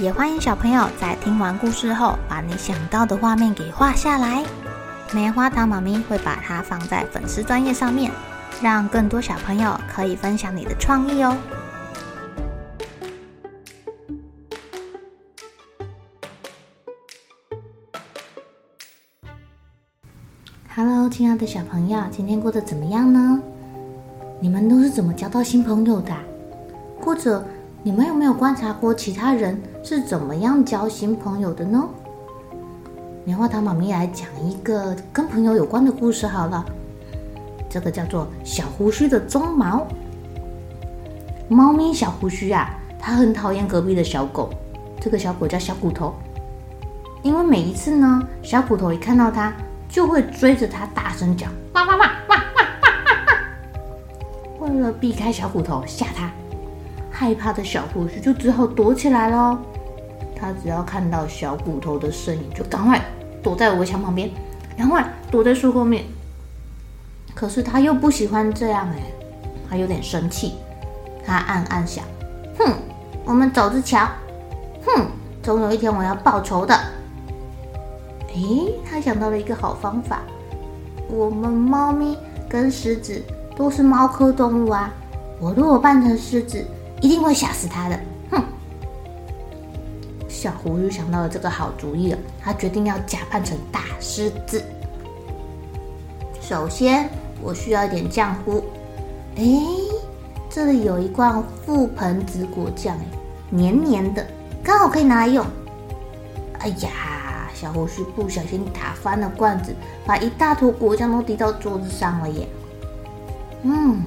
也欢迎小朋友在听完故事后，把你想到的画面给画下来。棉花糖妈咪会把它放在粉丝专页上面，让更多小朋友可以分享你的创意哦。Hello，亲爱的小朋友，今天过得怎么样呢？你们都是怎么交到新朋友的？或者你们有没有观察过其他人是怎么样交新朋友的呢？棉花糖妈咪来讲一个跟朋友有关的故事好了。这个叫做小胡须的鬃毛。猫咪小胡须啊，它很讨厌隔壁的小狗。这个小狗叫小骨头，因为每一次呢，小骨头一看到它。就会追着它大声叫，哇哇哇哇哇哇哇！为了避开小骨头吓他，害怕的小胡须就只好躲起来了。他只要看到小骨头的身影，就赶快躲在围墙旁边，赶快躲在树后面。可是他又不喜欢这样哎，他有点生气。他暗暗想：哼，我们走着瞧。哼，总有一天我要报仇的。诶，他想到了一个好方法。我们猫咪跟狮子都是猫科动物啊，我如果扮成狮子，一定会吓死他的。哼！小胡须想到了这个好主意了，他决定要假扮成大狮子。首先，我需要一点浆糊。诶，这里有一罐覆盆子果酱，诶，黏黏的，刚好可以拿来用。哎呀！小胡须不小心打翻了罐子，把一大坨果酱都滴到桌子上了耶。嗯，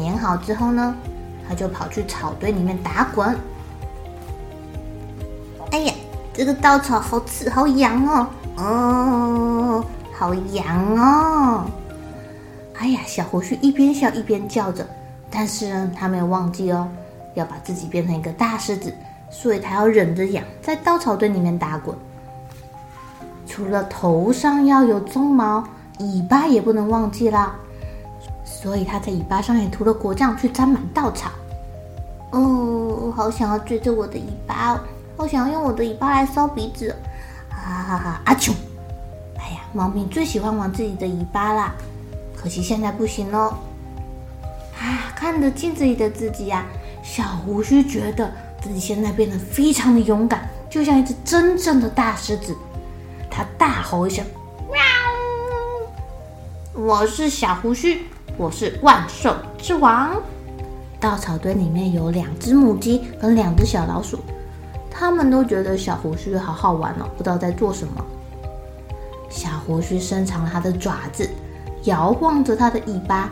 粘好之后呢，他就跑去草堆里面打滚。哎呀，这个稻草好刺，好痒哦！哦，好痒哦！哎呀，小胡须一边笑一边叫着，但是呢，他没有忘记哦，要把自己变成一个大狮子，所以他要忍着痒，在稻草堆里面打滚。除了头上要有鬃毛，尾巴也不能忘记啦。所以他在尾巴上也涂了果酱，去沾满稻草。哦，好想要追着我的尾巴哦，好想要用我的尾巴来搔鼻子。哈哈哈！阿秋，哎呀，猫咪最喜欢玩自己的尾巴啦，可惜现在不行喽。啊，看着镜子里的自己呀，小胡须觉得自己现在变得非常的勇敢，就像一只真正的大狮子。他大吼一声：“喵！我是小胡须，我是万兽之王。”稻草堆里面有两只母鸡和两只小老鼠，他们都觉得小胡须好好玩哦，不知道在做什么。小胡须伸长了他的爪子，摇晃着他的尾巴，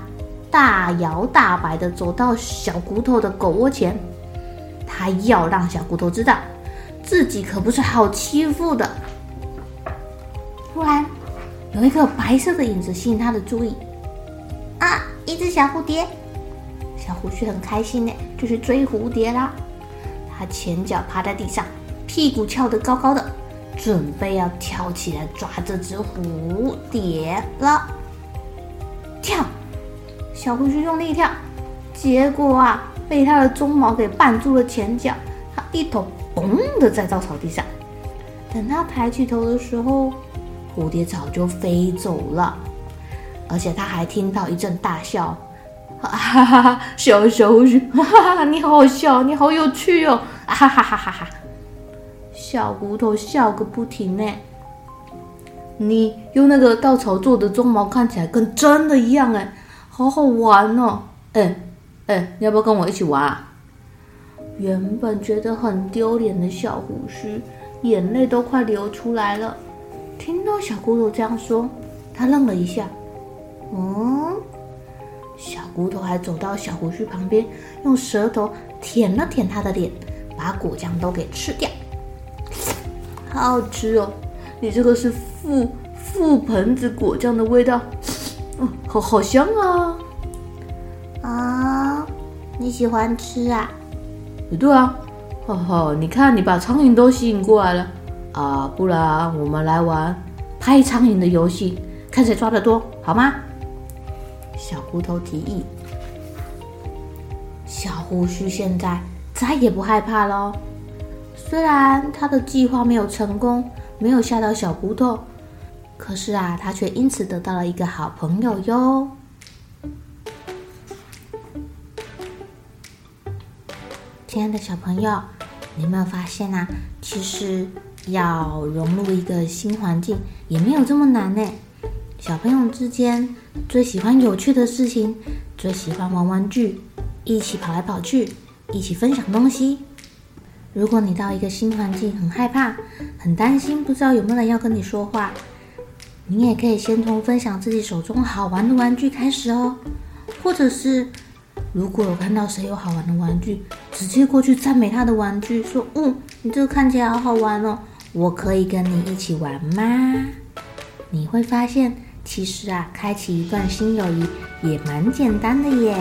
大摇大摆的走到小骨头的狗窝前。他要让小骨头知道，自己可不是好欺负的。突然，有一个白色的影子吸引他的注意。一只小蝴蝶！小胡须很开心呢，就去追蝴蝶啦。他前脚趴在地上，屁股翘得高高的，准备要跳起来抓这只蝴蝶了。跳！小胡须用力跳，结果啊，被他的鬃毛给绊住了前脚。他一头嘣的在稻草地上。等他抬起头的时候，蝴蝶早就飞走了，而且他还听到一阵大笑，哈哈哈！小小胡须，哈哈哈！你好好笑，你好有趣哦，哈哈哈哈哈！小骨头笑个不停呢。你用那个稻草做的鬃毛看起来跟真的一样哎，好好玩哦！哎哎，你要不要跟我一起玩啊？原本觉得很丢脸的小胡须，眼泪都快流出来了。听到小骨头这样说，他愣了一下。嗯，小骨头还走到小胡须旁边，用舌头舔了舔他的脸，把果酱都给吃掉。好好吃哦！你这个是覆覆盆子果酱的味道，嗯，好好香啊！啊，你喜欢吃啊？对啊，哈哈，你看你把苍蝇都吸引过来了啊！不然我们来玩拍苍蝇的游戏，看谁抓得多，好吗？小骨头提议。小胡须现在再也不害怕了。虽然他的计划没有成功，没有吓到小骨头，可是啊，他却因此得到了一个好朋友哟。亲爱的小朋友，你有没有发现啊？其实要融入一个新环境也没有这么难呢。小朋友之间最喜欢有趣的事情，最喜欢玩玩具，一起跑来跑去，一起分享东西。如果你到一个新环境很害怕、很担心，不知道有没有人要跟你说话，你也可以先从分享自己手中好玩的玩具开始哦。或者是如果有看到谁有好玩的玩具，直接过去赞美他的玩具，说：“嗯，你这个看起来好好玩哦，我可以跟你一起玩吗？”你会发现，其实啊，开启一段新友谊也蛮简单的耶。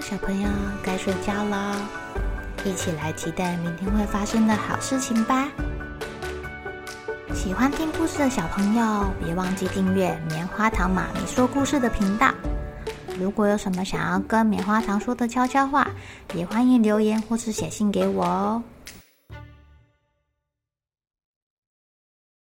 小朋友该睡觉了，一起来期待明天会发生的好事情吧！喜欢听故事的小朋友，别忘记订阅棉花糖妈咪说故事的频道。如果有什么想要跟棉花糖说的悄悄话，也欢迎留言或是写信给我哦。